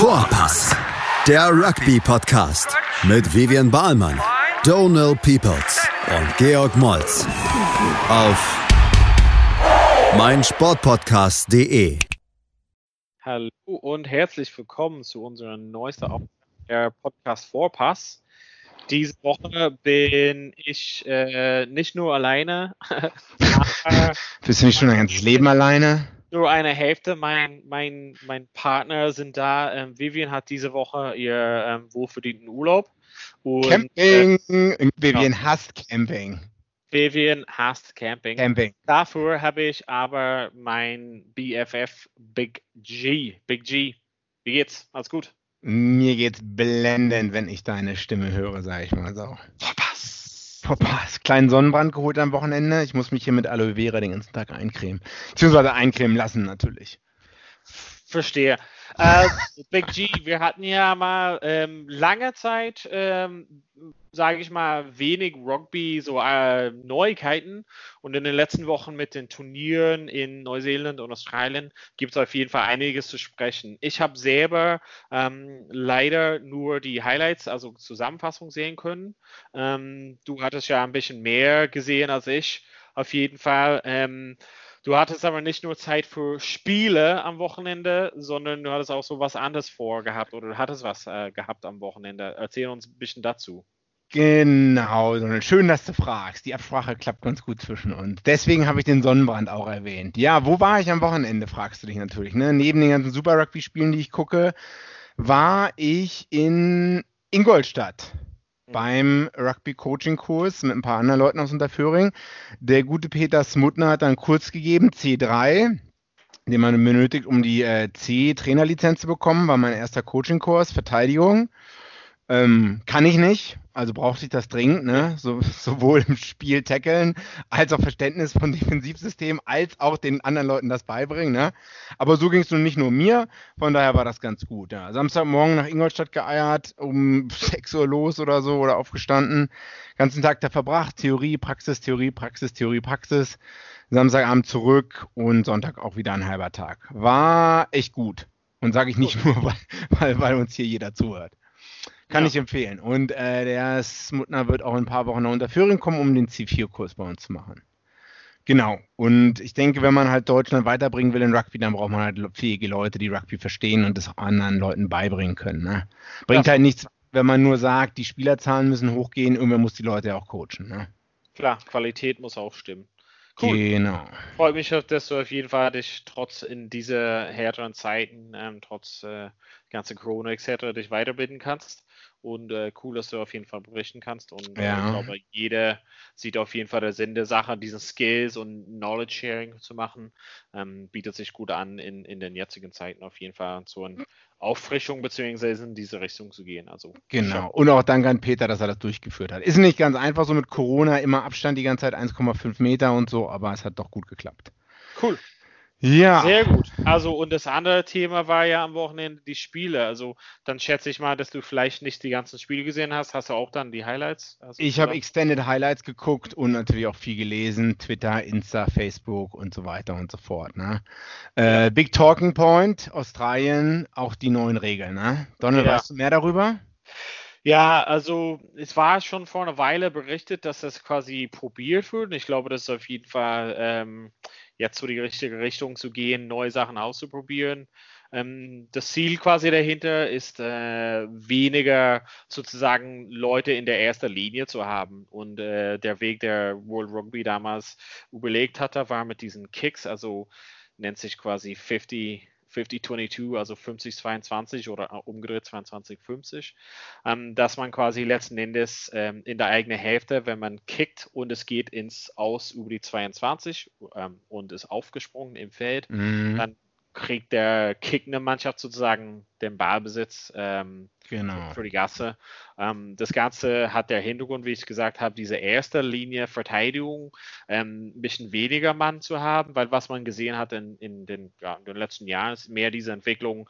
Vorpass, der Rugby-Podcast mit Vivian Bahlmann, Donal Peoples und Georg Moltz auf meinsportpodcast.de. Hallo und herzlich willkommen zu unserer neuesten Aufnahme der Podcast Vorpass. Diese Woche bin ich äh, nicht nur alleine, Bist du nicht schon dein ganzes Leben alleine? Nur eine Hälfte. Mein, mein, mein Partner sind da. Ähm, Vivian hat diese Woche ihr ähm, wohlverdienten Urlaub. Und, Camping. Äh, Vivian ja. hasst Camping. Vivian hasst Camping. Camping. Dafür habe ich aber mein BFF Big G. Big G. Wie geht's? Alles gut? Mir geht's blendend, wenn ich deine Stimme höre, sage ich mal so. Verpasst. Verpasst. Kleinen Sonnenbrand geholt am Wochenende. Ich muss mich hier mit Aloe Vera den ganzen Tag eincremen. Beziehungsweise eincremen lassen natürlich. Verstehe. Äh, Big G, wir hatten ja mal ähm, lange Zeit, ähm, sage ich mal, wenig Rugby, so äh, Neuigkeiten. Und in den letzten Wochen mit den Turnieren in Neuseeland und Australien gibt es auf jeden Fall einiges zu sprechen. Ich habe selber ähm, leider nur die Highlights, also Zusammenfassung sehen können. Ähm, du hattest ja ein bisschen mehr gesehen als ich, auf jeden Fall. Du hattest aber nicht nur Zeit für Spiele am Wochenende, sondern du hattest auch so was anderes vorgehabt oder du hattest was äh, gehabt am Wochenende. Erzähl uns ein bisschen dazu. Genau, schön, dass du fragst. Die Absprache klappt ganz gut zwischen uns. Deswegen habe ich den Sonnenbrand auch erwähnt. Ja, wo war ich am Wochenende, fragst du dich natürlich. Ne? Neben den ganzen Super Rugby-Spielen, die ich gucke, war ich in Ingolstadt beim Rugby-Coaching-Kurs mit ein paar anderen Leuten aus Unterföhring. Der gute Peter Smutner hat dann kurz gegeben, C3, den man benötigt, um die äh, C-Trainerlizenz zu bekommen, war mein erster Coaching-Kurs, Verteidigung. Ähm, kann ich nicht, also brauchte ich das dringend, ne? So, sowohl im Spiel tackeln, als auch Verständnis von Defensivsystem, als auch den anderen Leuten das beibringen, ne? Aber so ging es nun nicht nur mir, von daher war das ganz gut, ja. Samstagmorgen nach Ingolstadt geeiert, um 6 Uhr los oder so oder aufgestanden, ganzen Tag da verbracht, Theorie, Praxis, Theorie, Praxis, Theorie, Praxis, Samstagabend zurück und Sonntag auch wieder ein halber Tag. War echt gut. Und sage ich nicht nur, weil, weil, weil uns hier jeder zuhört. Kann ja. ich empfehlen. Und äh, der Smutner wird auch in ein paar Wochen nach Unterföhring kommen, um den C4-Kurs bei uns zu machen. Genau. Und ich denke, wenn man halt Deutschland weiterbringen will in Rugby, dann braucht man halt fähige Leute, die Rugby verstehen und das auch anderen Leuten beibringen können. Ne? Bringt ja. halt nichts, wenn man nur sagt, die Spielerzahlen müssen hochgehen, irgendwer muss die Leute auch coachen. Ne? Klar, Qualität muss auch stimmen. Cool. Genau. Freut mich, dass du auf jeden Fall dich trotz in diese härteren Zeiten, ähm, trotz äh, ganze Corona etc. dich weiterbilden kannst. Und äh, cool, dass du auf jeden Fall berichten kannst. Und äh, ja. ich glaube, jeder sieht auf jeden Fall der Sinn der Sache, diesen Skills und Knowledge Sharing zu machen. Ähm, bietet sich gut an, in, in den jetzigen Zeiten auf jeden Fall zu einer Auffrischung beziehungsweise in diese Richtung zu gehen. Also, genau. Und auch danke an Peter, dass er das durchgeführt hat. Ist nicht ganz einfach so mit Corona, immer Abstand die ganze Zeit 1,5 Meter und so, aber es hat doch gut geklappt. Cool. Ja. Sehr gut. Also, und das andere Thema war ja am Wochenende die Spiele. Also, dann schätze ich mal, dass du vielleicht nicht die ganzen Spiele gesehen hast. Hast du auch dann die Highlights? Ich habe Extended Highlights geguckt und natürlich auch viel gelesen. Twitter, Insta, Facebook und so weiter und so fort. Ne? Äh, Big Talking Point, Australien, auch die neuen Regeln. Ne? Donald, ja. weißt du mehr darüber? Ja, also es war schon vor einer Weile berichtet, dass das quasi probiert wird. Ich glaube, das ist auf jeden Fall ähm, jetzt so die richtige Richtung zu gehen, neue Sachen auszuprobieren. Ähm, das Ziel quasi dahinter ist, äh, weniger sozusagen Leute in der ersten Linie zu haben. Und äh, der Weg, der World Rugby damals überlegt hatte, war mit diesen Kicks, also nennt sich quasi 50 50-22, also 50-22 oder äh, umgedreht 22-50, ähm, dass man quasi letzten Endes ähm, in der eigenen Hälfte, wenn man kickt und es geht ins Aus über die 22 ähm, und ist aufgesprungen im Feld, mhm. dann kriegt der kickende Mannschaft sozusagen den Ballbesitz ähm, genau. für die Gasse. Ähm, das Ganze hat der Hintergrund, wie ich gesagt habe, diese erste Linie Verteidigung ähm, ein bisschen weniger Mann zu haben, weil was man gesehen hat in, in, den, ja, in den letzten Jahren ist mehr diese Entwicklung,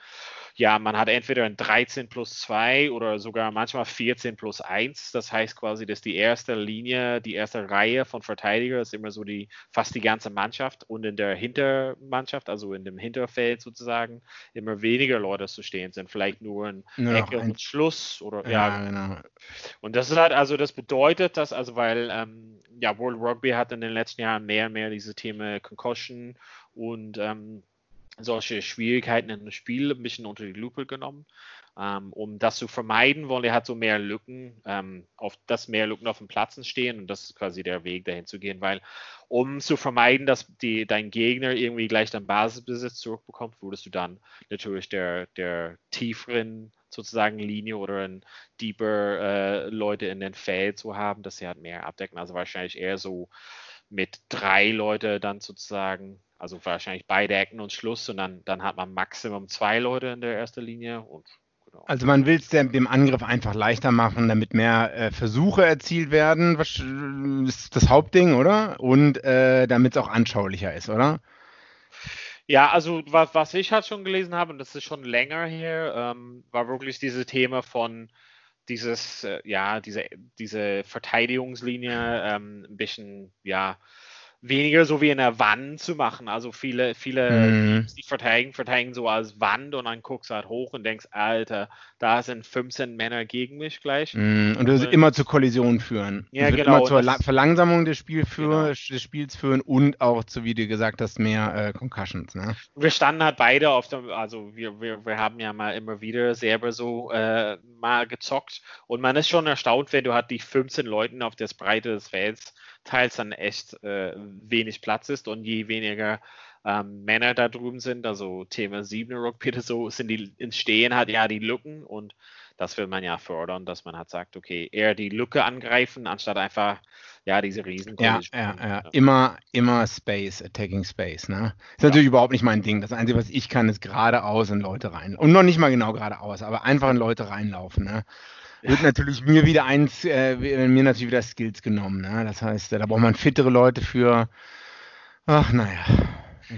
ja, man hat entweder ein 13 plus 2 oder sogar manchmal 14 plus 1. Das heißt quasi, dass die erste Linie, die erste Reihe von Verteidigern ist immer so die fast die ganze Mannschaft und in der Hintermannschaft, also in dem Hinterfeld sozusagen, immer weniger Leute zu stehen sind. Vielleicht nur ein nur Ecke und Schluss oder ja, ja, genau. Und das ist halt, also das bedeutet, dass, also weil ähm, ja, World Rugby hat in den letzten Jahren mehr und mehr diese Themen Concussion und ähm, solche Schwierigkeiten in dem Spiel ein bisschen unter die Lupe genommen. Ähm, um das zu vermeiden, wollen er hat so mehr Lücken, ähm, auf dass mehr Lücken auf dem Platz stehen und das ist quasi der Weg dahin zu gehen, weil um zu vermeiden, dass die, dein Gegner irgendwie gleich deinen Basisbesitz zurückbekommt, würdest du dann natürlich der, der tieferen sozusagen Linie oder ein deeper äh, Leute in den Feld zu haben, dass sie halt mehr abdecken. Also wahrscheinlich eher so mit drei Leute dann sozusagen also wahrscheinlich beide Ecken und Schluss und dann, dann hat man Maximum zwei Leute in der ersten Linie. Und, genau. Also man will es dem Angriff einfach leichter machen, damit mehr äh, Versuche erzielt werden. Was ist das Hauptding, oder? Und äh, damit es auch anschaulicher ist, oder? Ja, also was, was ich halt schon gelesen habe, und das ist schon länger her, ähm, war wirklich dieses Thema von dieses, äh, ja, diese, diese Verteidigungslinie ähm, ein bisschen, ja, weniger so wie in der Wand zu machen. Also viele, viele, mhm. die verteidigen, verteidigen so als Wand und dann guckst du halt hoch und denkst, Alter, da sind 15 Männer gegen mich gleich. Mhm. Und das wird immer zur Kollision führen. Ja, das genau. Immer zur das, Verlangsamung des, Spiel genau. des Spiels führen und auch, so wie du gesagt hast, mehr äh, Concussions. Ne? Wir standen halt beide auf dem, also wir, wir, wir haben ja mal immer wieder selber so äh, mal gezockt und man ist schon erstaunt, wenn du halt die 15 Leuten auf der Breite des Felds teils dann echt äh, wenig Platz ist und je weniger ähm, Männer da drüben sind, also Thema 7 Rugby so, sind die entstehen halt ja die Lücken und das will man ja fördern, dass man halt sagt, okay, eher die Lücke angreifen, anstatt einfach ja diese riesen ja, ja, ja, immer immer Space, Attacking Space, ne? Ist ja. natürlich überhaupt nicht mein Ding. Das Einzige, was ich kann, ist geradeaus in Leute rein. Und noch nicht mal genau geradeaus, aber einfach in Leute reinlaufen, ne? Wird natürlich mir wieder eins, äh, mir natürlich wieder Skills genommen. Ne? Das heißt, da braucht man fittere Leute für. Ach, naja.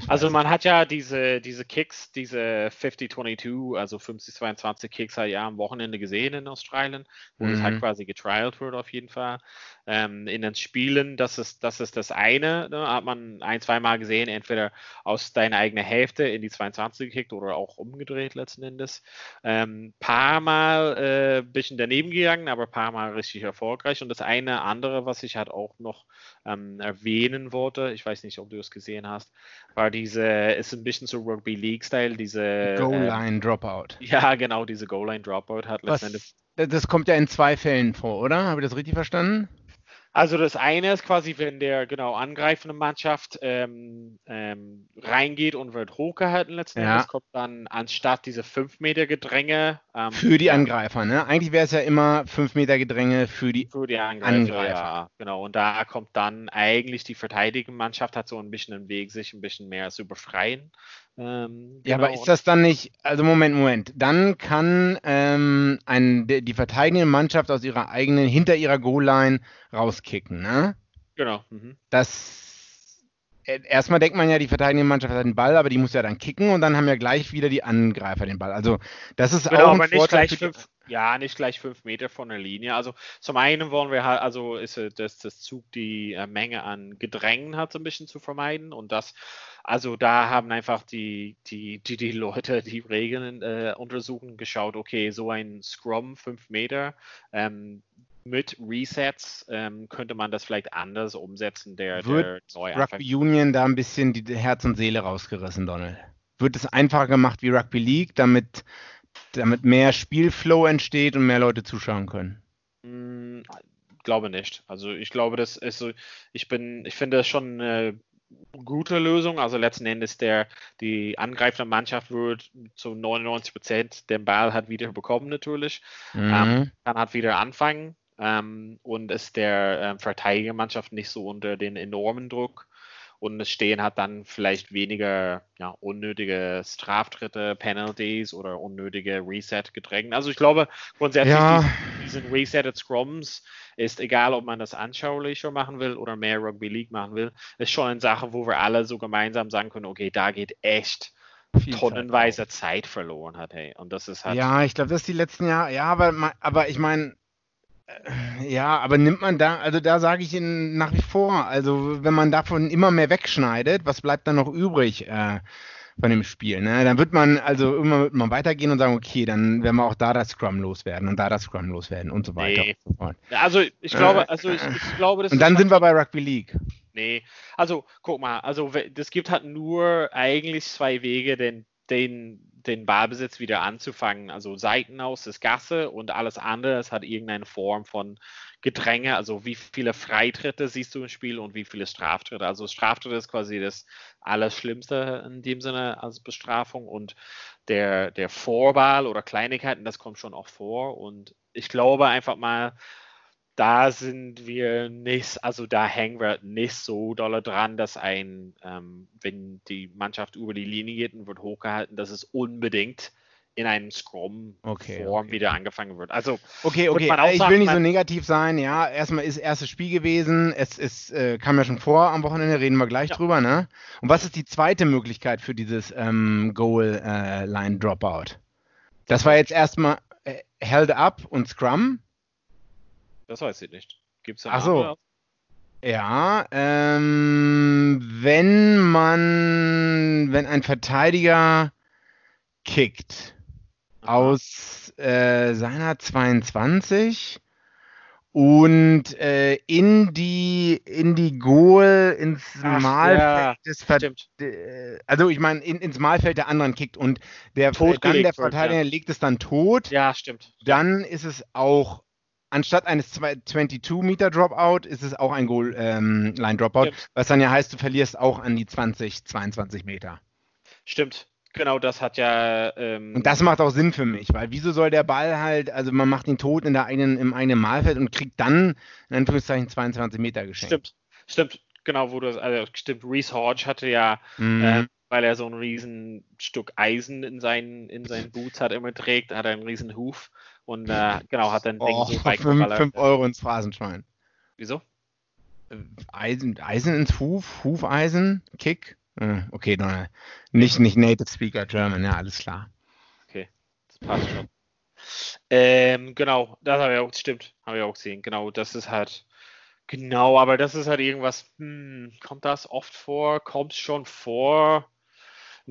Also man hat ja diese, diese Kicks, diese 50-22, also 50-22 Kicks halt ja am Wochenende gesehen in Australien, wo mhm. das halt quasi getrialt wird auf jeden Fall. Ähm, in den Spielen, das ist, das ist das eine, ne, hat man ein, zwei Mal gesehen, entweder aus deiner eigenen Hälfte in die 22 gekickt oder auch umgedreht letzten Endes. Ähm, paar Mal ein äh, bisschen daneben gegangen, aber paar Mal richtig erfolgreich. Und das eine andere, was ich halt auch noch ähm, erwähnen wollte, ich weiß nicht, ob du es gesehen hast, war diese, ist ein bisschen so Rugby League-Style, diese Goal-Line Dropout. Ja, genau, diese Goal-Line Dropout hat letztendlich. Das kommt ja in zwei Fällen vor, oder? Habe ich das richtig verstanden? Also das eine ist quasi, wenn der genau angreifende Mannschaft ähm, ähm, reingeht und wird hochgehalten letztendlich, ja. kommt dann anstatt diese 5 Meter Gedränge. Ähm, für die Angreifer, ne? Eigentlich wäre es ja immer 5 Meter Gedränge für die, für die Angreifer, Angreifer. Ja, genau. Und da kommt dann eigentlich die verteidigende Mannschaft hat so ein bisschen den Weg, sich ein bisschen mehr zu befreien. Ähm, ja, genau. aber ist das dann nicht, also Moment, Moment, dann kann ähm, ein, die verteidigende Mannschaft aus ihrer eigenen, hinter ihrer Goal-Line rauskicken, ne? Genau. Mhm. Das, erstmal denkt man ja, die verteidigende Mannschaft hat den Ball, aber die muss ja dann kicken und dann haben ja gleich wieder die Angreifer den Ball. Also das ist genau, auch ein aber nicht gleich fünf, ja, nicht gleich fünf Meter von der Linie. Also zum einen wollen wir halt, also ist dass das Zug die äh, Menge an Gedrängen hat so ein bisschen zu vermeiden und das also da haben einfach die, die, die, die Leute, die Regeln äh, untersuchen, geschaut, okay, so ein Scrum, fünf Meter, ähm, mit Resets ähm, könnte man das vielleicht anders umsetzen, der, Wird der Rugby Union da ein bisschen die Herz und Seele rausgerissen, Donald? Wird es einfacher gemacht wie Rugby League, damit, damit mehr Spielflow entsteht und mehr Leute zuschauen können? Mm, glaube nicht. Also ich glaube, das ist so, ich bin, ich finde das schon eine gute Lösung. Also letzten Endes der, die angreifende Mannschaft wird zu 99 Prozent den Ball hat wieder bekommen natürlich. Mhm. Ähm, kann halt wieder anfangen ähm, und ist der äh, Verteidigermannschaft nicht so unter den enormen Druck und es stehen halt dann vielleicht weniger ja, unnötige Straftritte, Penalties oder unnötige Reset-Gedrängen. Also ich glaube grundsätzlich ja. diesen, Resetted Scrums ist egal, ob man das anschaulicher machen will oder mehr Rugby League machen will, ist schon eine Sache, wo wir alle so gemeinsam sagen können, okay, da geht echt tonnenweise Zeit verloren hat, hey. Und das ist halt. Ja, ich glaube, das ist die letzten Jahre. Ja, aber, aber ich meine, ja, aber nimmt man da, also da sage ich Ihnen nach wie vor, also wenn man davon immer mehr wegschneidet, was bleibt dann noch übrig äh, von dem Spiel? Ne? Dann wird man also immer wird man weitergehen und sagen, okay, dann werden wir auch da das Scrum loswerden und da das Scrum loswerden und so weiter. Nee. Und so also ich glaube, also ich, ich glaube, das Und dann sind wir bei Rugby League. Nee, also guck mal, also das gibt halt nur eigentlich zwei Wege, den, den den Ballbesitz wieder anzufangen. Also Seiten aus ist Gasse und alles andere, es hat irgendeine Form von Gedränge. Also wie viele Freitritte siehst du im Spiel und wie viele Straftritte. Also Straftritte ist quasi das Allerschlimmste in dem Sinne als Bestrafung und der, der Vorball oder Kleinigkeiten, das kommt schon auch vor. Und ich glaube einfach mal, da sind wir nicht, also da hängen wir nicht so doll dran, dass ein, ähm, wenn die Mannschaft über die Linie geht und wird hochgehalten, dass es unbedingt in einem Scrum-Form okay, okay. wieder angefangen wird. Also okay, okay. ich sagen, will nicht so negativ sein. Ja, erstmal ist erstes Spiel gewesen. Es, es äh, kam ja schon vor am Wochenende. Reden wir gleich ja. drüber. Ne? Und was ist die zweite Möglichkeit für dieses ähm, Goal-Line-Dropout? Äh, das war jetzt erstmal äh, Held Up und Scrum. Das weiß ich nicht. Gibt es Ach so. Ja, ähm, wenn man, wenn ein Verteidiger kickt Aha. aus äh, seiner 22 und äh, in die in die Goal ins Ach, Malfeld ja, des Ver also ich meine in, ins Malfeld der anderen kickt und der dann der Verteidiger wird, ja. legt es dann tot. Ja, stimmt. Dann ist es auch anstatt eines 22-Meter-Dropout ist es auch ein Goal-Line-Dropout, ähm, was dann ja heißt, du verlierst auch an die 20, 22 Meter. Stimmt. Genau, das hat ja. Ähm, und das macht auch Sinn für mich, weil wieso soll der Ball halt, also man macht ihn tot in der einen, im eigenen Malfeld und kriegt dann in Anführungszeichen 22 Meter geschenkt. Stimmt, stimmt, genau, wo du also stimmt, Reese Hodge hatte ja, mhm. äh, weil er so ein riesen Stück Eisen in seinen, in seinen Boots hat immer trägt, hat er einen riesen Huf und äh, genau, hat dann oh, Ding so 5 Euro ins Phrasenschwein. Wieso? Äh, Eisen, Eisen ins Huf, Hufeisen, Kick. Äh, okay, no, nicht, nicht Native Speaker German, ja, alles klar. Okay, das passt schon. Ähm, genau, das habe ich auch, stimmt, habe ich auch gesehen. Genau, das ist halt, genau, aber das ist halt irgendwas, hm, kommt das oft vor? Kommt es schon vor?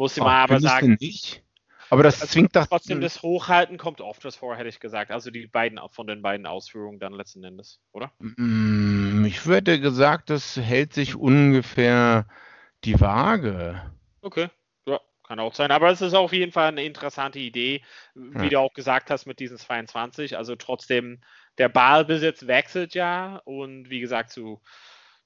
Muss ich mal aber sagen. Nicht? Aber das also zwingt doch. Trotzdem, das Hochhalten kommt oft was vor, hätte ich gesagt. Also die beiden von den beiden Ausführungen dann letzten Endes, oder? Mm, ich würde gesagt, das hält sich ungefähr die Waage. Okay. Ja, kann auch sein. Aber es ist auf jeden Fall eine interessante Idee, wie ja. du auch gesagt hast mit diesen 22. Also trotzdem, der Ballbesitz wechselt ja und wie gesagt, zu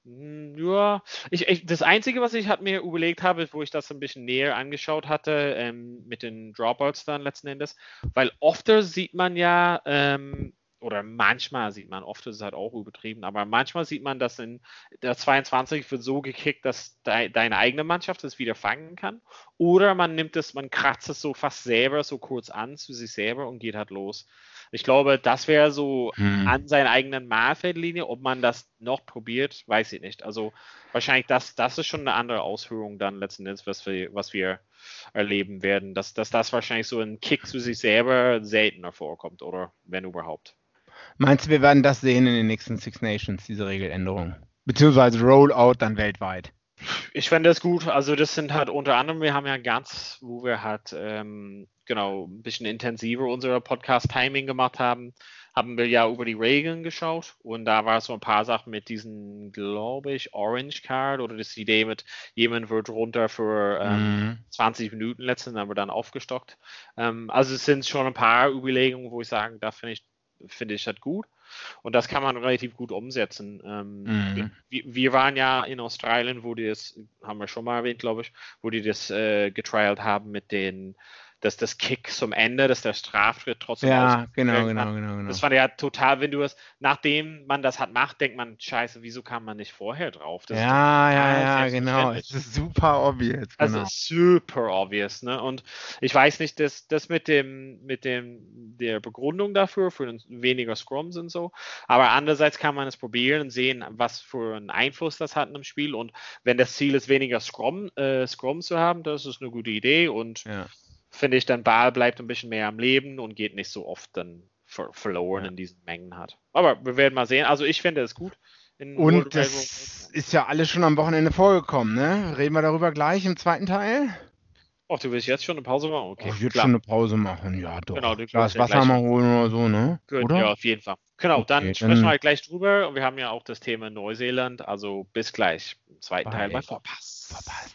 ja, ich, ich, das Einzige, was ich halt mir überlegt habe, wo ich das ein bisschen näher angeschaut hatte, ähm, mit den Dropouts dann letzten Endes, weil oft sieht man ja, ähm, oder manchmal sieht man, oft ist es halt auch übertrieben, aber manchmal sieht man, dass in der 22 wird so gekickt, dass de, deine eigene Mannschaft es wieder fangen kann. Oder man nimmt es, man kratzt es so fast selber so kurz an zu sich selber und geht halt los. Ich glaube, das wäre so hm. an seiner eigenen Mahlfeldlinie. Ob man das noch probiert, weiß ich nicht. Also wahrscheinlich das, das ist schon eine andere Ausführung dann letzten Endes, was wir, was wir erleben werden. Dass, dass das wahrscheinlich so ein Kick zu sich selber seltener vorkommt oder wenn überhaupt. Meinst du, wir werden das sehen in den nächsten Six Nations, diese Regeländerung? Beziehungsweise Rollout dann weltweit? Ich fände das gut. Also das sind halt unter anderem, wir haben ja ganz, wo wir halt ähm, genau ein bisschen intensiver unser Podcast-Timing gemacht haben, haben wir ja über die Regeln geschaut und da war so ein paar Sachen mit diesen, glaube ich, Orange Card oder das Idee mit jemand wird runter für ähm, mhm. 20 Minuten letztens, aber dann aufgestockt. Ähm, also es sind schon ein paar Überlegungen, wo ich sage, da finde ich finde ich halt gut. Und das kann man relativ gut umsetzen. Ähm, mhm. wir, wir, waren ja in Australien, wo die das, haben wir schon mal erwähnt, glaube ich, wo die das äh, getrialt haben mit den dass das Kick zum Ende, dass der Straftritt trotzdem Ja, genau, genau, genau, genau. Das fand ja total, wenn du es, nachdem man das hat macht, denkt man, scheiße, wieso kam man nicht vorher drauf? Das ja, ja, ja, genau. Es ist super obvious. Genau. Also super obvious, ne? Und ich weiß nicht, dass das mit dem, mit dem, der Begründung dafür, für weniger Scrums und so, aber andererseits kann man es probieren und sehen, was für einen Einfluss das hat im Spiel und wenn das Ziel ist, weniger Scrum, äh, Scrum zu haben, das ist eine gute Idee und ja finde ich, dann Ball bleibt ein bisschen mehr am Leben und geht nicht so oft dann ver verloren ja. in diesen Mengen hat. Aber wir werden mal sehen. Also ich finde es gut. und das ist ja alles schon am Wochenende vorgekommen, ne? Reden wir darüber gleich im zweiten Teil? Ach, du willst jetzt schon eine Pause machen? Okay. ich würde schon eine Pause machen, ja doch. Genau, du Glas Wasser mal holen oder so, ne? Gut, oder? Ja, auf jeden Fall. Genau, okay, dann sprechen wir halt gleich drüber und wir haben ja auch das Thema Neuseeland, also bis gleich im zweiten Teil bei Verpass. Verpass.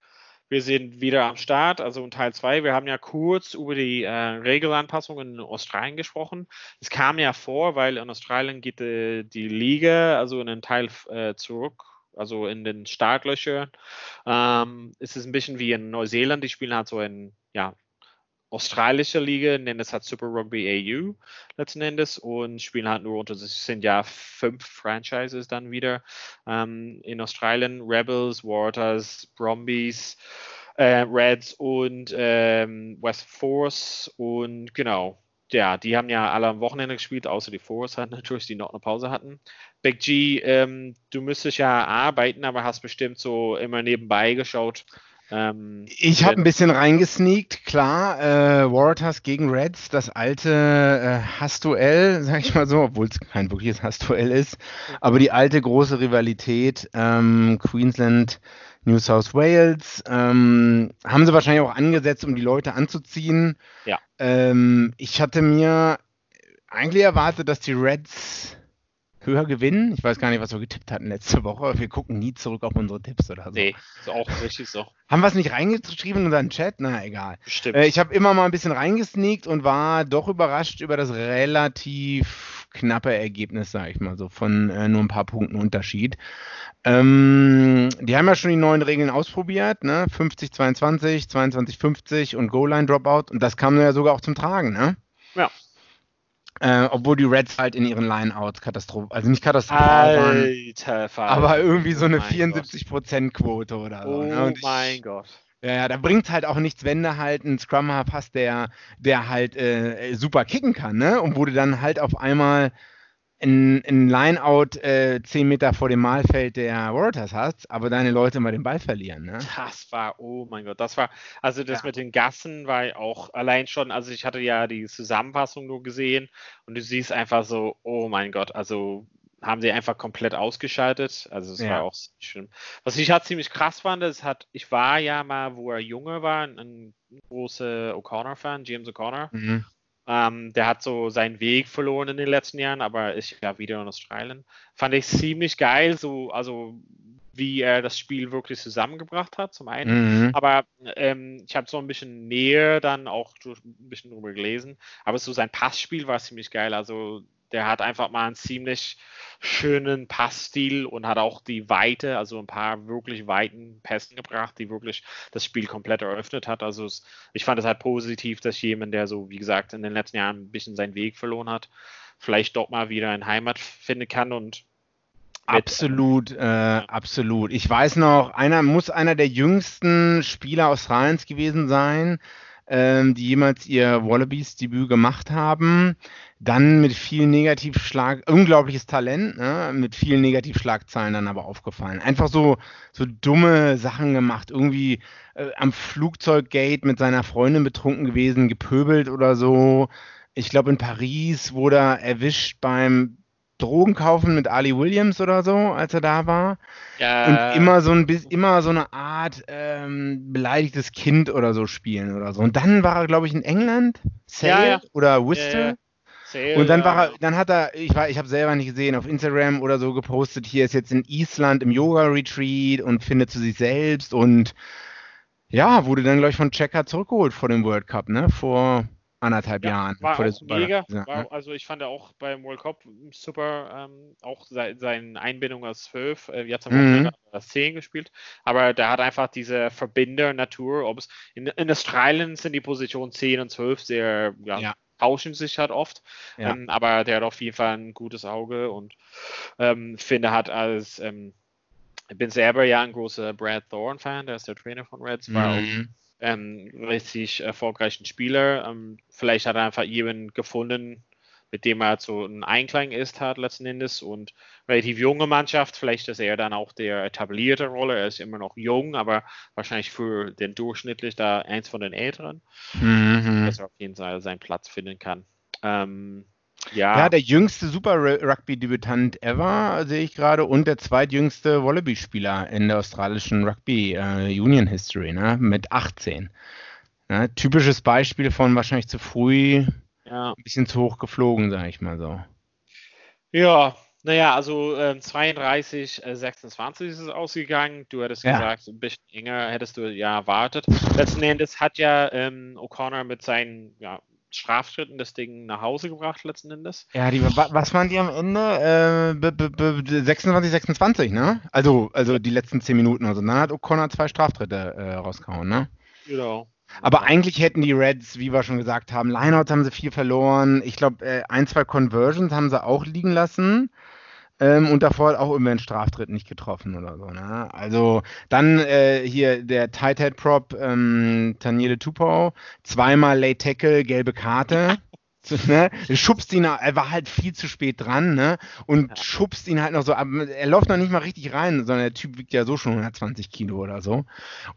Wir sind wieder am Start, also in Teil 2. Wir haben ja kurz über die äh, Regelanpassungen in Australien gesprochen. Es kam ja vor, weil in Australien geht äh, die Liga also in einen Teil äh, zurück, also in den Startlöchern. Ähm, es ist ein bisschen wie in Neuseeland, die spielen halt so ein ja, australische Liga, nennen es halt Super Rugby AU letzten Endes und spielen halt nur unter, es sind ja fünf Franchises dann wieder ähm, in Australien, Rebels, Waters, Brombies, äh, Reds und ähm, West Force und genau, ja, die haben ja alle am Wochenende gespielt, außer die Force halt natürlich, die noch eine Pause hatten. Big G, ähm, du müsstest ja arbeiten, aber hast bestimmt so immer nebenbei geschaut, ähm, ich habe ein bisschen reingesneakt, klar. Äh, Waratahs gegen Reds, das alte äh, Hassduell, sag ich mal so, obwohl es kein wirkliches Hassduell ist. Aber die alte große Rivalität, ähm, Queensland, New South Wales, ähm, haben sie wahrscheinlich auch angesetzt, um die Leute anzuziehen. Ja. Ähm, ich hatte mir eigentlich erwartet, dass die Reds höher gewinnen. Ich weiß gar nicht, was wir getippt hatten letzte Woche. Wir gucken nie zurück auf unsere Tipps oder so. Nee, ist auch richtig so. Haben wir es nicht reingeschrieben in unseren Chat? Na, egal. Stimmt. Äh, ich habe immer mal ein bisschen reingesneakt und war doch überrascht über das relativ knappe Ergebnis, sage ich mal so, von äh, nur ein paar Punkten Unterschied. Ähm, die haben ja schon die neuen Regeln ausprobiert, ne? 50-22, 22-50 und Goal-Line-Dropout. Und das kam ja sogar auch zum Tragen, ne? Ja. Äh, obwohl die Reds halt in ihren Lineouts Katastrophe, also nicht katastrophal waren, aber irgendwie so eine oh 74%-Quote oder so. Oh ne? ich, mein Gott. Ja, ja, da bringt halt auch nichts, wenn du halt einen Scrum hast, der, der halt äh, super kicken kann, ne? Und wo du dann halt auf einmal ein, ein Lineout äh, 10 Meter vor dem Malfeld der Warriors hast, aber deine Leute mal den Ball verlieren. Ne? Das war, oh mein Gott, das war, also das ja. mit den Gassen war auch allein schon, also ich hatte ja die Zusammenfassung nur gesehen und du siehst einfach so, oh mein Gott, also haben sie einfach komplett ausgeschaltet. Also es ja. war auch schlimm. Was ich halt ziemlich krass fand, ist hat, ich war ja mal, wo er junge war, ein, ein großer O'Connor-Fan, James O'Connor. Mhm. Ähm, der hat so seinen Weg verloren in den letzten Jahren, aber ist ja wieder in Australien. Fand ich ziemlich geil, so, also wie er das Spiel wirklich zusammengebracht hat, zum einen. Mhm. Aber ähm, ich habe so ein bisschen näher dann auch ein bisschen drüber gelesen. Aber so sein Passspiel war ziemlich geil. Also der hat einfach mal einen ziemlich schönen Passstil und hat auch die Weite, also ein paar wirklich weiten Pässen gebracht, die wirklich das Spiel komplett eröffnet hat. Also es, ich fand es halt positiv, dass jemand, der so, wie gesagt, in den letzten Jahren ein bisschen seinen Weg verloren hat, vielleicht dort mal wieder in Heimat finden kann und Absolut, äh, absolut. Ich weiß noch, einer muss einer der jüngsten Spieler Australiens gewesen sein ähm, die jemals ihr Wallabies-Debüt gemacht haben. Dann mit viel Negativschlag, unglaubliches Talent, ne? mit vielen Negativschlagzeilen dann aber aufgefallen. Einfach so, so dumme Sachen gemacht, irgendwie äh, am Flugzeuggate mit seiner Freundin betrunken gewesen, gepöbelt oder so. Ich glaube, in Paris wurde er erwischt beim Drogen kaufen mit Ali Williams oder so, als er da war. Ja. Und immer so ein bisschen, immer so eine Art ähm, beleidigtes Kind oder so spielen oder so. Und dann war er, glaube ich, in England, Sale Ja, ja. oder ja. Sale, Und dann war er, dann hat er, ich war, ich habe selber nicht gesehen, auf Instagram oder so gepostet, hier ist jetzt in Island im Yoga-Retreat und findet zu sich selbst und ja, wurde dann, glaube ich, von Checker zurückgeholt vor dem World Cup, ne? Vor anderthalb Ja, Jahren. war vor auch mega. Ja, War, also ich fand auch beim World Cup super, ähm, auch se seine Einbindung als 12, äh, jetzt am Mhm. Er als 10 gespielt, aber der hat einfach diese Verbinder-Natur, ob es in, in Australien sind die Positionen 10 und 12 sehr, ja, Ja. tauschen sich halt oft, ähm, aber der hat auf jeden Fall ein gutes Auge und ähm, finde hat als, ähm, ich bin selber ja ein großer Brad Thorne-Fan, der ist der Trainer von Reds, war auch Mhm. Ähm, richtig erfolgreichen Spieler. Ähm, vielleicht hat er einfach jemanden gefunden, mit dem er so ein Einklang ist, hat letzten Endes und relativ junge Mannschaft. Vielleicht ist er dann auch der etablierte Rolle. Er ist immer noch jung, aber wahrscheinlich für den durchschnittlich da eins von den Älteren, Mhm. dass er auf jeden Fall seinen Platz finden kann. Ähm, ja, Ja, der jüngste Super Rugby-Debütant ever, sehe ich gerade, und der zweitjüngste Wallaby-Spieler in der australischen Rugby äh, Union History, ne? Mit 18. Ne? Typisches Beispiel von wahrscheinlich zu früh, ja. ein bisschen zu hoch geflogen, sage ich mal so. Ja, naja, also ähm, 32, äh, 26 ist es ausgegangen. Du hättest Ja. gesagt, ein bisschen enger hättest du ja erwartet. Letzten Endes hat ja ähm, O'Connor mit seinen ja, Strafschritten das Ding nach Hause gebracht, letzten Endes. Ja, die, wa- was waren die am Ende? Äh, b- b- b- 26, 26, ne? Also, also die letzten 10 Minuten. Also dann hat O'Connor zwei Straftritte äh, rausgehauen, ne? Genau. Aber eigentlich hätten die Reds, wie wir schon gesagt haben, Lineouts haben sie viel verloren. Ich glaube, äh, ein, zwei Conversions haben sie auch liegen lassen. Ähm, und davor hat auch immer ein Straftritt nicht getroffen oder so. Ne? Also dann äh, hier der Tight Head Prop ähm, Taniele Tupou, zweimal Late Tackle, gelbe Karte. Ne? Schubst ihn, er war halt viel zu spät dran, ne? Und Ja. schubst ihn halt noch so ab. Er läuft noch nicht mal richtig rein, sondern der Typ wiegt ja so schon 120 Kilo oder so.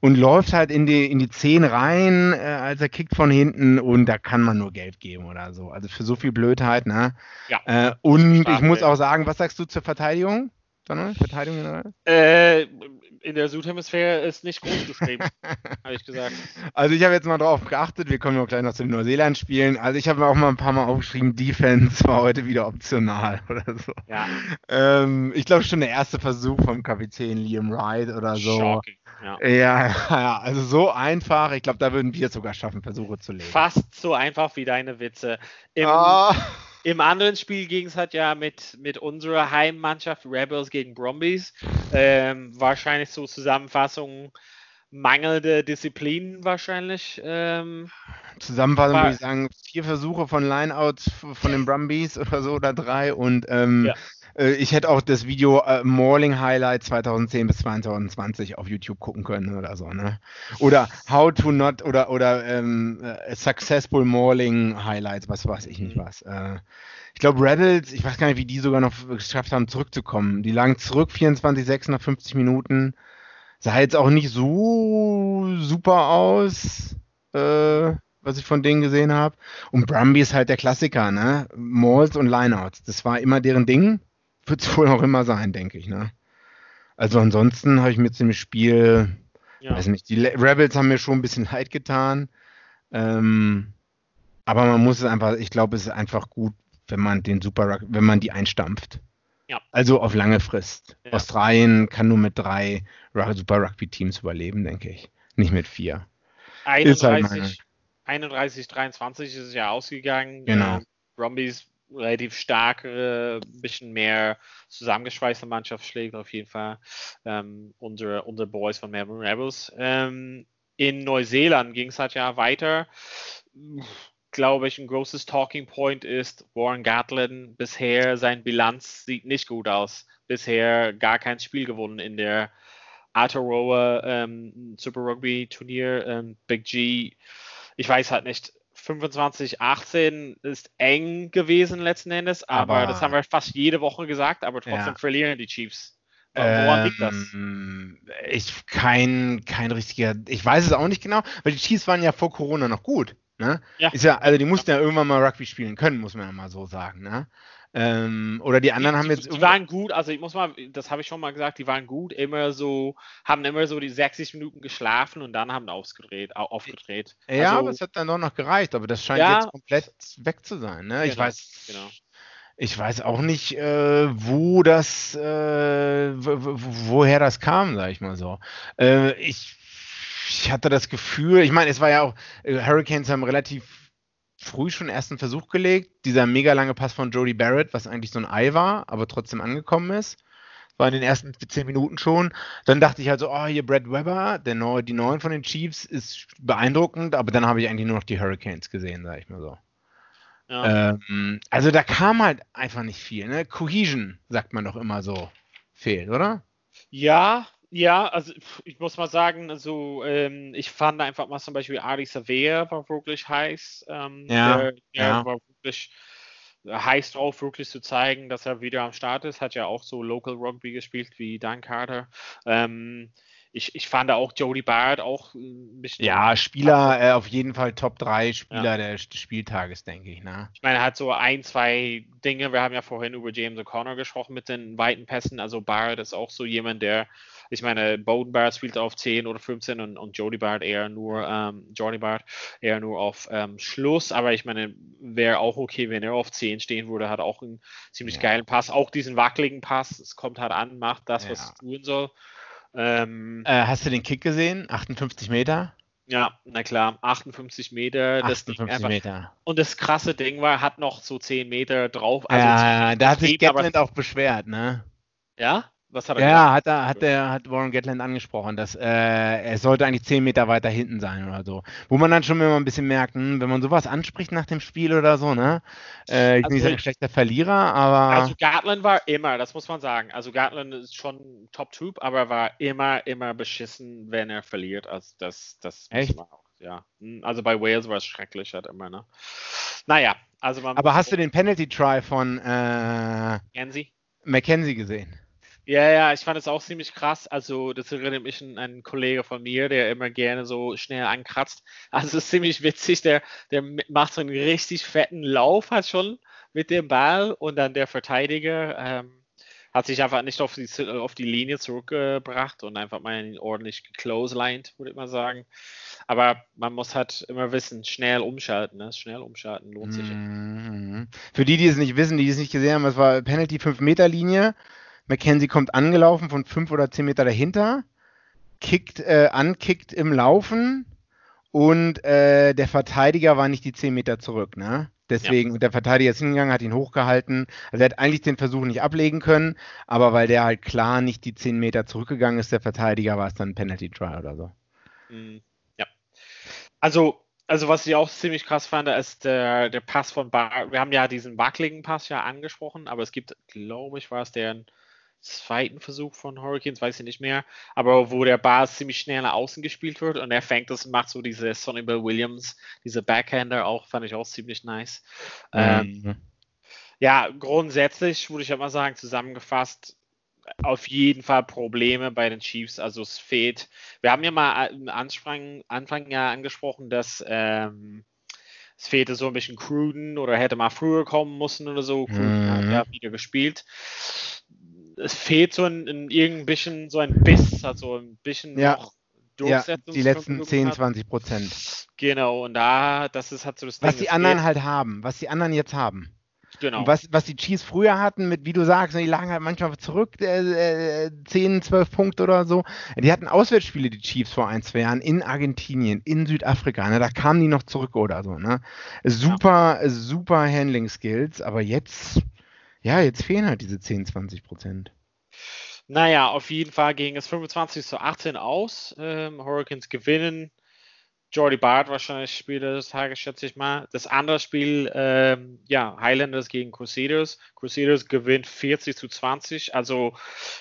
Und läuft halt in die, in die 10 rein, äh, als er kickt von hinten und da kann man nur Gelb geben oder so. Also für so viel Blödheit, ne? Ja. Äh, und ich muss auch sagen, was sagst du zur Verteidigung? Verteidigung generell? Äh, in der Südhemisphäre ist nicht groß geschrieben, habe ich gesagt. Also ich habe jetzt mal drauf geachtet, wir kommen auch gleich noch zu den Neuseeland-Spielen. Also ich habe mir auch mal ein paar Mal aufgeschrieben, Defense war heute wieder optional oder so. Ja, Ähm, ich glaube schon der erste Versuch vom Kapitän Liam Wright oder so. shocking. Ja. Ja, ja, also so einfach. Ich glaube, da würden wir es sogar schaffen, Versuche zu legen. Fast so einfach wie deine Witze. Im, Ah. Im anderen Spiel ging es halt ja mit, mit unserer Heimmannschaft Rebels gegen Brumbies. Ähm, wahrscheinlich so Zusammenfassung mangelnde Disziplin wahrscheinlich. Ähm, Zusammenfassend War- würde ich sagen, vier Versuche von Lineouts von den Brumbies oder so oder drei und ähm, Ja. Äh, ich hätte auch das Video äh, Morning Highlight 2010 bis 2020 auf YouTube gucken können oder so, ne? Oder How to Not oder oder ähm, äh, Successful Morning Highlights, was weiß ich nicht was. Äh, ich glaube Rebels, ich weiß gar nicht, wie die sogar noch geschafft haben, zurückzukommen. Die lagen zurück 24-6 nach 50 Minuten. Sah jetzt auch nicht so super aus. Äh, was ich von denen gesehen habe. Und Brumby ist halt der Klassiker, ne? Malls und Lineouts. Das war immer deren Ding. Wird es wohl auch immer sein, denke ich, ne? Also ansonsten habe ich mir ziemlich Spiel, ja. weiß nicht, die Rebels haben mir schon ein bisschen leid getan. Ähm, aber man muss es einfach, ich glaube, es ist einfach gut, wenn man den Super wenn man die einstampft. Ja. Also auf lange Frist. Ja. Australien kann nur mit drei Super Rugby Teams überleben, denke ich. Nicht mit vier. Ist halt 31, 31, 23 ist es ja ausgegangen. Genau. Ähm, Brumbies relativ stark, äh, ein bisschen mehr zusammengeschweißte Mannschaft schlägt auf jeden Fall. Ähm, unsere, unsere Boys von Melbourne Rebels. Ähm, in Neuseeland ging es halt ja weiter. Glaube ich, ein großes Talking Point ist, Warren Gatlin bisher, sein Bilanz sieht nicht gut aus. Bisher gar kein Spiel gewonnen in der Aotearoa ähm, Super Rugby Turnier. Ähm, Big G ich weiß halt nicht, 25, 18 ist eng gewesen letzten Endes, aber, Aber- das haben wir fast jede Woche gesagt, aber trotzdem Ja. verlieren die Chiefs. Woran liegt das? Ähm, Ich kein, kein richtiger, ich weiß es auch nicht genau, weil die Chiefs waren ja vor Corona noch gut. Ne? Ja. Ist ja, also die mussten ja irgendwann mal Rugby spielen können, muss man ja mal so sagen. Ne? Ähm, oder die anderen haben die, jetzt die waren gut, also ich muss mal, das habe ich schon mal gesagt, die waren gut, immer so, haben immer so die 60 Minuten geschlafen und dann haben aufgedreht, au- aufgedreht. Ja, also, aber es hat dann doch noch gereicht, aber das scheint Ja. jetzt komplett weg zu sein. Ne? ich Genau, weiß, genau. ich weiß auch nicht, äh, wo das, äh, wo- wo- woher das kam, sag ich mal so. Äh, ich, ich hatte das Gefühl, ich meine, es war ja auch, äh, Hurricanes haben relativ früh schon ersten Versuch gelegt. Dieser mega lange Pass von Jody Barrett, was eigentlich so ein Ei war, aber trotzdem angekommen ist. War in den ersten zehn Minuten schon. Dann dachte ich halt so, oh, hier Brad Weber, der Neu die Neuen von den Chiefs, ist beeindruckend, aber dann habe ich eigentlich nur noch die Hurricanes gesehen, sag ich mal so. ja. Ähm, also da kam halt einfach nicht viel. Ne? Cohesion, sagt man doch immer so, fehlt, oder? Ja, ja, also ich muss mal sagen, also ähm, ich fand einfach mal zum Beispiel Ari Savea war wirklich heiß. Ähm, Ja, der, der ja. war wirklich heiß drauf, wirklich zu zeigen, dass er wieder am Start ist. Hat ja auch so Local Rugby gespielt wie Dan Carter. Ähm, ich, ich fand auch Jody Barrett auch ein bisschen. Ja, Spieler, äh, auf jeden Fall Top 3 Spieler des Spieltages, denke ich. Ne? Ich meine, er hat so ein, zwei Dinge. Wir haben ja vorhin über James O'Connor gesprochen mit den weiten Pässen. Also Barrett ist auch so jemand, der, ich meine, Bowden Barrett spielt auf 10 oder 15 und, und Jody Barrett eher nur, ähm, Jordy Barrett eher nur auf ähm, Schluss. Aber ich meine, wäre auch okay, wenn er auf 10 stehen würde, hat auch einen ziemlich Ja. geilen Pass. Auch diesen wackeligen Pass. Es kommt halt an, macht das, was Ja. es tun soll. Ähm, Äh, hast du den Kick gesehen? 58 Meter? ja, na klar, 58 Meter. Das Ding 58 einfach, Meter. und das krasse Ding war, hat noch so 10 Meter drauf. Also ja, da hat sich Gatland auch beschwert, ne? Ja? Was hat er Ja, hat, er, hat, der, hat Warren Gatland angesprochen, dass äh, er sollte eigentlich 10 Meter weiter hinten sein oder so. Wo man dann schon immer ein bisschen merkt, hm, wenn man sowas anspricht nach dem Spiel oder so, ne? Äh, ich Also bin nicht ein ich- schlechter Verlierer, aber Also Gatland war immer, das muss man sagen. Also Gatland ist schon ein Top-Typ, aber er war immer, immer beschissen, wenn er verliert. Also das, das muss Echt? man auch, ja. Hm, Also bei Wales war es schrecklich halt immer, ne? Naja, also man aber muss hast du den Penalty Try von äh, Mackenzie? Mackenzie gesehen? Ja, ja, ich fand es auch ziemlich krass. Also, das erinnert mich an einen Kollege von mir, der immer gerne so schnell ankratzt. Also, es ist ziemlich witzig. Der, der macht so einen richtig fetten Lauf halt schon mit dem Ball und dann der Verteidiger ähm, hat sich einfach nicht auf die, auf die Linie zurückgebracht und einfach mal ordentlich gecloselined, würde ich mal sagen. Aber man muss halt immer wissen, schnell umschalten. Ne? Schnell umschalten lohnt sich. Mhm. Für die, die es nicht wissen, die es nicht gesehen haben, es war Penalty 5-Meter-Linie. Mackenzie kommt angelaufen von 5 oder 10 Meter dahinter, kickt, äh, ankickt im Laufen und äh, der Verteidiger war nicht die 10 Meter zurück, ne? Deswegen, und der Verteidiger ist hingegangen, hat ihn hochgehalten. Also er hat eigentlich den Versuch nicht ablegen können, aber weil der halt klar nicht die 10 Meter zurückgegangen ist, der Verteidiger, war es dann ein Penalty Try oder so. Mm, Ja. Also, also was ich auch ziemlich krass fand, ist der, der Pass von Bar. Wir haben ja diesen wackeligen Pass ja angesprochen, aber es gibt, glaube ich, war es der zweiten Versuch von Hurricanes, weiß ich nicht mehr, aber wo der Bar ziemlich schnell nach außen gespielt wird und er fängt das und macht so diese Sonny Bill Williams, diese Backhander auch, fand ich auch ziemlich nice. Ähm, Mhm. ja, grundsätzlich würde ich ja mal sagen, zusammengefasst, auf jeden Fall Probleme bei den Chiefs. Also es fehlt. Wir haben ja mal im Anfang, Anfang ja angesprochen, dass ähm, es fehlte so ein bisschen Cruden oder hätte mal früher kommen müssen oder so. Cruden hat Mhm. ja wieder gespielt. Es fehlt so ein, ein irgendein bisschen so ein Biss, also ein bisschen Ja. noch Ja, Durchsetzungsvermögen die letzten hat. 10, 20 Prozent. Genau, und da, das ist halt so das Was Ding, die es anderen fehlt- halt haben, was die anderen jetzt haben. genau. Und was, was die Chiefs früher hatten, mit, wie du sagst, die lagen halt manchmal zurück, äh, äh, 10, 12 Punkte oder so. Die hatten Auswärtsspiele, die Chiefs vor ein, zwei Jahren, in Argentinien, in Südafrika. Ne? Da kamen die noch zurück oder so. Ne? Super, super Handling-Skills, aber jetzt, ja, jetzt fehlen halt diese 10, 20 Prozent. Naja, auf jeden Fall ging es 25 zu 18 aus. Ähm, Hurricanes gewinnen. Jordy Bart wahrscheinlich Spieler des Tages, schätze ich mal. Das andere Spiel, ähm, ja, Highlanders gegen Crusaders. Crusaders gewinnt 40 zu 20. Also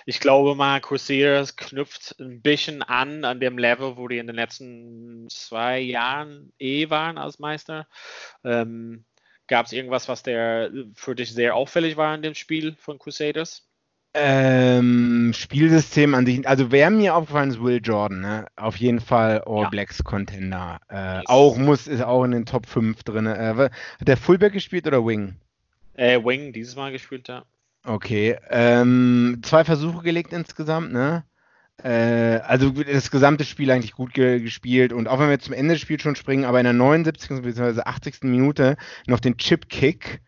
ich glaube mal, Crusaders knüpft ein bisschen an an dem Level, wo die in den letzten zwei Jahren eh waren als Meister. Ähm, Gab es irgendwas, was der für dich sehr auffällig war in dem Spiel von Crusaders? Ähm, Spielsystem an sich, also wer mir aufgefallen ist, Will Jordan, ne? Auf jeden Fall All Ja. Blacks Contender. Äh, Yes. auch muss, ist auch in den Top 5 drin. Äh, hat der Fullback gespielt oder Wing? Äh, Wing dieses Mal gespielt, ja. Okay. Ähm, zwei Versuche gelegt insgesamt, ne? Äh, also das gesamte Spiel eigentlich gut ge gespielt und auch wenn wir zum Ende des Spiels schon springen, aber in der 79. bzw. 80. Minute noch den Chip-Kick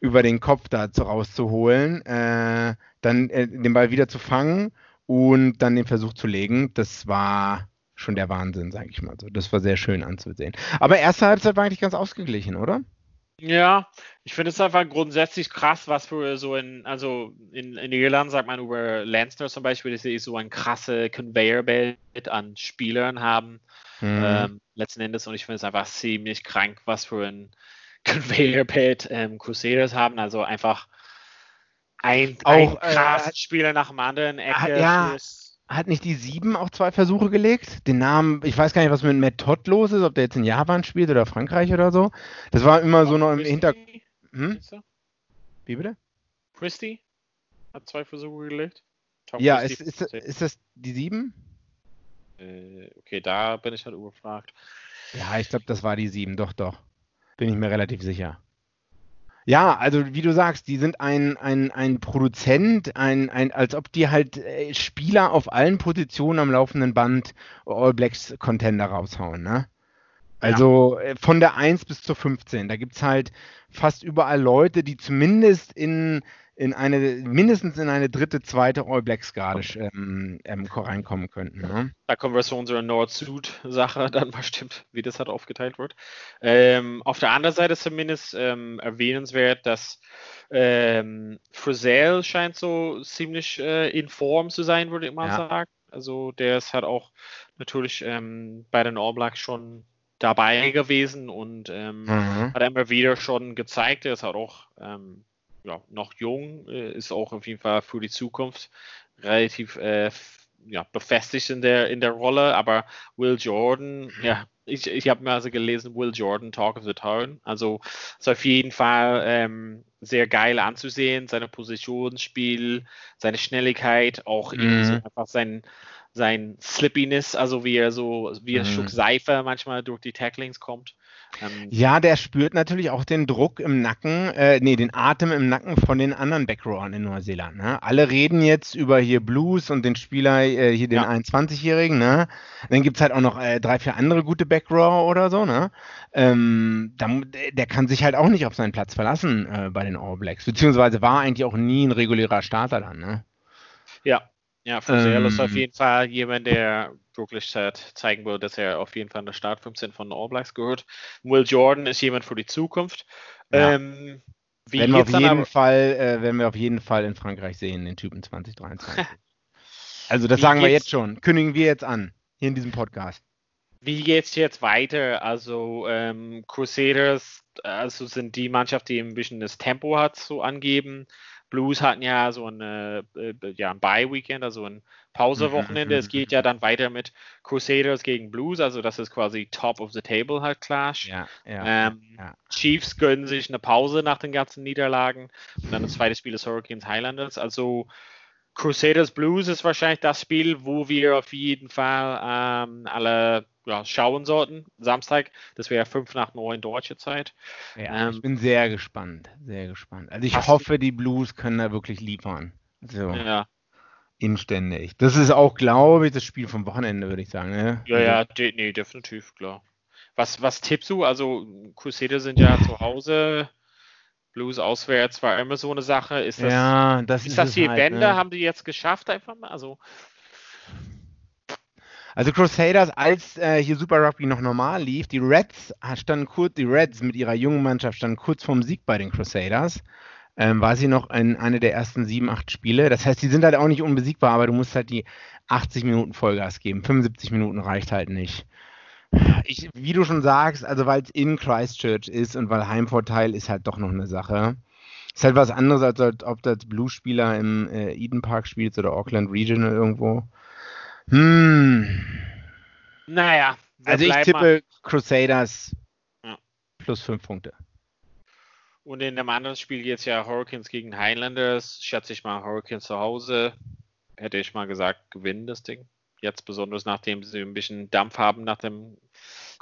über den Kopf da zu- rauszuholen, äh, dann äh, den Ball wieder zu fangen und dann den Versuch zu legen, das war schon der Wahnsinn, sage ich mal so. Das war sehr schön anzusehen. Aber erste Halbzeit war eigentlich ganz ausgeglichen, oder? Ja, ich finde es einfach grundsätzlich krass, was für so in, also in, in Irland sagt man über Lansner zum Beispiel, dass sie so ein krasse Conveyor-Belt an Spielern haben, Mhm. ähm, letzten Endes. Und ich finde es einfach ziemlich krank, was für ein Conveyor-Belt ähm, Crusaders haben. Also einfach ein, ein Auch, äh, krasser Spieler nach dem anderen. Ecke ja. fürs- Hat nicht die 7 auch zwei Versuche gelegt? Den Namen, ich weiß gar nicht, was mit Matt Todd los ist, ob der jetzt in Japan spielt oder Frankreich oder so. Das war immer so noch im? Hintergrund. Hm? Wie bitte? Christie hat zwei Versuche gelegt. Tom Ja, ist, ist, ist das die 7? Äh, okay, da bin ich halt überfragt. Ja, ich glaube, das war die 7, doch, doch. Bin ich mir relativ sicher. Ja, also wie du sagst, die sind ein, ein, ein Produzent, ein, ein, als ob die halt äh, Spieler auf allen Positionen am laufenden Band All Blacks Contender raushauen, ne? Also äh, von der 1 bis zur 15. Da gibt es halt fast überall Leute, die zumindest in, in eine, mindestens in eine dritte, zweite All Blacks Garde ähm, ähm, reinkommen könnten. Ne? Da kommen wir zu unserer Nord-Süd-Sache dann bestimmt, wie das halt aufgeteilt wird. Ähm, auf der anderen Seite zumindest ähm, erwähnenswert, dass ähm, Frizzell scheint so ziemlich äh, in Form zu sein, würde ich mal Ja. sagen. Also der ist halt auch natürlich ähm, bei den All Blacks schon dabei gewesen und ähm, Mhm. hat er immer wieder schon gezeigt. Er ist halt auch ja, noch jung, äh, ist auch auf jeden Fall für die Zukunft relativ äh, ja, befestigt in der, in der Rolle. Aber Will Jordan, ja, ich, ich habe mir also gelesen, Will Jordan, Talk of the Town. Also ist auf jeden Fall ähm, sehr geil anzusehen. Seine Positionsspiel, seine Schnelligkeit, auch irgendwie so Mhm. einfach sein sein Slippiness, also wie er so, wie er Mhm. Stück Seife manchmal durch die Tacklings kommt. Ähm, Ja, der spürt natürlich auch den Druck im Nacken, äh, nee, den Atem im Nacken von den anderen Backrowern in Neuseeland. Ne? Alle reden jetzt über hier Blues und den Spieler, äh, hier den Ja. 21-Jährigen. Ne? Dann gibt es halt auch noch äh, drei, vier andere gute Backrower oder so. Ne? Ähm, da, der kann sich halt auch nicht auf seinen Platz verlassen äh, bei den All Blacks. Beziehungsweise war eigentlich auch nie ein regulärer Starter dann. Ne? Ja, ja, Frizzell ist auf Ähm. jeden Fall jemand, der wirklich zeigen will, dass er auf jeden Fall in der Start 15 von den All Blacks gehört. Will Jordan ist jemand für die Zukunft. Ja. Ähm, wie Werden wir, auf jeden aber, Fall, äh, werden wir auf jeden Fall in Frankreich sehen, den Typen 2023. also das sagen wir jetzt schon. Kündigen wir jetzt an. Hier in diesem Podcast. wie geht's jetzt weiter? Also ähm, Crusaders, also sind die Mannschaft, die ein bisschen das Tempo hat, so angeben. Blues hatten ja so eine, äh, ja, ein Bye-Weekend, also ein Pausewochenende. Mhm, Es geht ja dann weiter mit Crusaders gegen Blues, also das ist quasi Top of the Table halt Clash. Ja, ja. Ähm, ja. Chiefs gönnen sich eine Pause nach den ganzen Niederlagen. Und dann das zweite Spiel ist Hurricanes Highlanders. Also Crusaders Blues ist wahrscheinlich das Spiel, wo wir auf jeden Fall ähm, alle ja, schauen sollten. Samstag, das wäre 5 nach 9 deutsche Zeit. Ja, Ähm, ich bin sehr gespannt, sehr gespannt. Also ich hoffe, die Blues können da wirklich liefern. So, Ja, inständig. Das ist auch, glaube ich, das Spiel vom Wochenende, würde ich sagen. Ne? ja, ja, de nee, definitiv, klar. Was, was tippst du? Also Crusaders sind ja zu Hause, Blues auswärts war immer so eine Sache. Ist das, ja, das ist ist das die halt, Wende? ne? Haben die jetzt geschafft einfach mal? Also Also Crusaders, als äh, hier Super Rugby noch normal lief, die Reds ah, standen kurz, die Reds mit ihrer jungen Mannschaft standen kurz vorm Sieg bei den Crusaders. Ähm, war sie noch in eine der ersten sieben, acht Spiele. Das heißt, die sind halt auch nicht unbesiegbar, aber du musst halt die 80 Minuten Vollgas geben. 75 Minuten reicht halt nicht. Ich, wie du schon sagst, also weil es in Christchurch ist und weil Heimvorteil ist halt doch noch eine Sache. Ist halt was anderes, als ob du als Blue-Spieler im äh, Eden Park spielst oder Auckland Regional irgendwo. Hm. Naja. Also ich tippe mal. Crusaders ja. plus fünf Punkte. Und in dem anderen Spiel geht es ja Hurricanes gegen Highlanders. Schätze ich mal Hurricanes zu Hause. Hätte ich mal gesagt, gewinnen das Ding. Jetzt besonders nachdem sie ein bisschen Dampf haben nach dem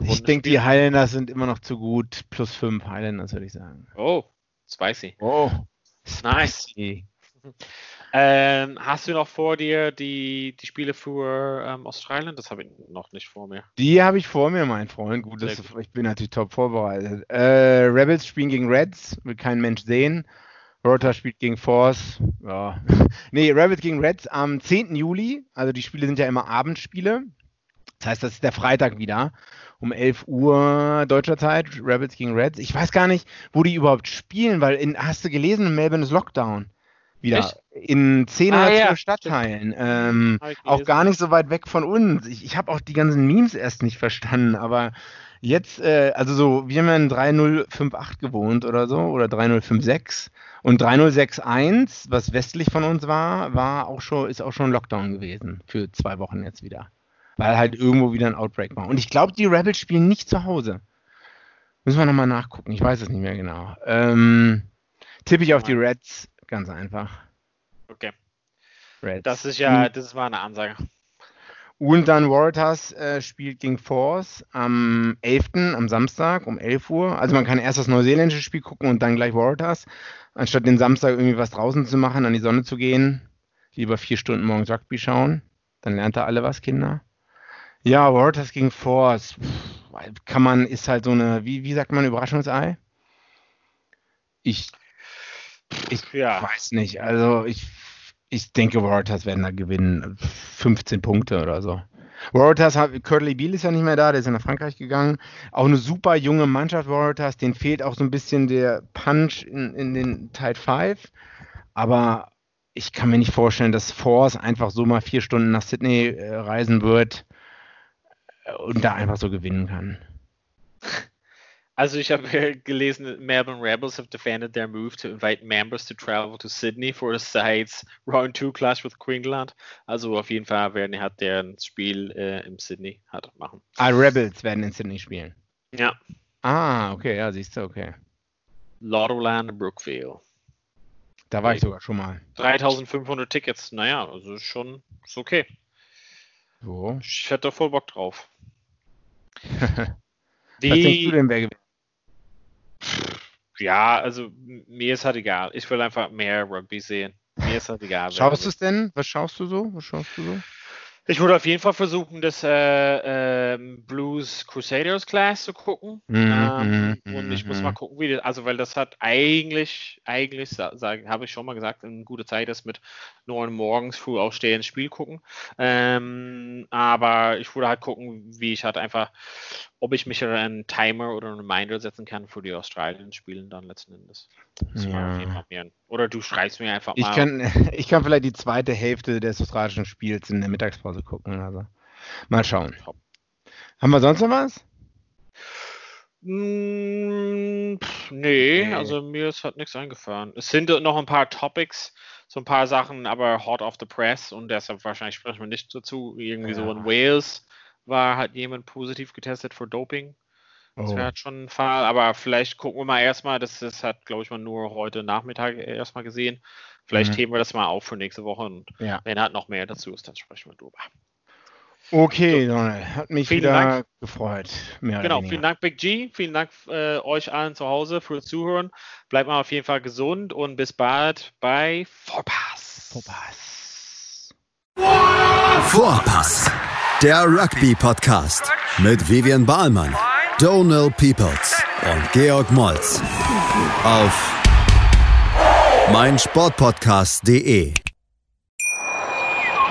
Ich denke, die Highlanders sind immer noch zu gut. Plus fünf Highlanders, würde ich sagen. Oh, spicy. Oh, nice. Ähm, hast du noch vor dir die, die Spiele für ähm, Australien? Das habe ich noch nicht vor mir. Die habe ich vor mir, mein Freund. Gut, das, ich bin natürlich top vorbereitet. Äh, Rebels spielen gegen Reds, will kein Mensch sehen. Rota spielt gegen Force. Ja. nee, Rebels gegen Reds am 10. Juli. Also die Spiele sind ja immer Abendspiele. Das heißt, das ist der Freitag wieder um 11 Uhr deutscher Zeit. Rebels gegen Reds. Ich weiß gar nicht, wo die überhaupt spielen, weil in, hast du gelesen, in Melbourne ist Lockdown wieder. Echt? In zehn ah, oder zwölf ja. Stadtteilen. Ähm, auch gar nicht so weit weg von uns. Ich, ich habe auch die ganzen Memes erst nicht verstanden, aber jetzt, äh, also so, wir haben ja in 3058 gewohnt oder so, oder 3056. Und 3061, was westlich von uns war, war auch schon, ist auch schon Lockdown gewesen für zwei Wochen jetzt wieder. Weil halt irgendwo wieder ein Outbreak war. Und ich glaube, die Rebels spielen nicht zu Hause. Müssen wir nochmal nachgucken. Ich weiß es nicht mehr genau. Ähm, tippe ich auf die Reds Ganz einfach. Okay. Reds. Das ist ja, das war eine Ansage. Und dann Waratahs äh, spielt gegen Force am 11., am Samstag um 11 Uhr. Also man kann erst das neuseeländische Spiel gucken und dann gleich Waratahs. Anstatt den Samstag irgendwie was draußen zu machen, an die Sonne zu gehen, lieber vier Stunden morgens Rugby schauen. Dann lernt er alle was, Kinder. Ja, Waratahs gegen Force. Kann man, ist halt so eine, wie, wie sagt man, Überraschungsei? Ich ich ja. weiß nicht. Also ich, ich denke, Waratahs werden da gewinnen. 15 Punkte oder so. Waratahs, Curly Beal ist ja nicht mehr da, der ist ja nach Frankreich gegangen. Auch eine super junge Mannschaft, Waratahs. Den fehlt auch so ein bisschen der Punch in, in den Teil 5. Aber ich kann mir nicht vorstellen, dass Force einfach so mal vier Stunden nach Sydney äh, reisen wird äh, und da einfach so gewinnen kann. Also ich habe gelesen, Melbourne Rebels have defended their move to invite members to travel to Sydney for the sides Round 2 Clash with Queensland. Also auf jeden Fall werden hat der ein Spiel äh, im Sydney hat machen. Ah, Rebels werden in Sydney spielen. Ja. Ah, okay, ja, siehst du, okay. Lottoland Brookfield. Da war ich sogar schon mal. 3500 Tickets, naja, also schon ist okay. So. Ich hätte voll Bock drauf. Die, Was denkst du denn, wer gewinnt? Ja, also mir ist halt egal. Ich will einfach mehr Rugby sehen. Mir ist halt egal. Schaust du es denn? Was schaust du so? Was schaust du so? Ich würde auf jeden Fall versuchen, das äh, äh, Blues Crusaders Class zu gucken. Mm -hmm, ähm, mm -hmm, und ich muss mal gucken, wie das, also weil das hat eigentlich, eigentlich, habe ich schon mal gesagt, eine gute Zeit ist mit neun morgens früh aufstehen, Spiel gucken. Ähm, aber ich würde halt gucken, wie ich halt einfach, ob ich mich einen Timer oder einen Reminder setzen kann für die Australien-Spielen dann letzten Endes. Ja. Oder du schreibst mir einfach mal. Ich kann, ich kann vielleicht die zweite Hälfte des australischen Spiels in der Mittagspause gucken. Also mal schauen. Top. Haben wir sonst noch was? Mm, nee, also mir ist halt nichts eingefahren. Es sind noch ein paar Topics, so ein paar Sachen, aber hot off the press und deshalb wahrscheinlich sprechen wir nicht dazu. Irgendwie ja. so in Wales war halt jemand positiv getestet für Doping. Das wäre oh. halt schon ein Fall, aber vielleicht gucken wir mal erstmal, das, das hat, glaube ich, mal nur heute Nachmittag erstmal gesehen. Vielleicht mhm. heben wir das mal auf für nächste Woche und ja. wenn halt noch mehr dazu ist, dann sprechen wir drüber. Okay, Donald, hat mich vielen wieder Dank. gefreut. genau, vielen Dank, Big G. Vielen Dank äh, euch allen zu Hause fürs Zuhören. Bleibt mal auf jeden Fall gesund und bis bald bei Vorpass. Vorpass. Vorpass, der Rugby-Podcast mit Vivian Bahlmann, Donald Peoples und Georg Moltz auf meinsportpodcast.de.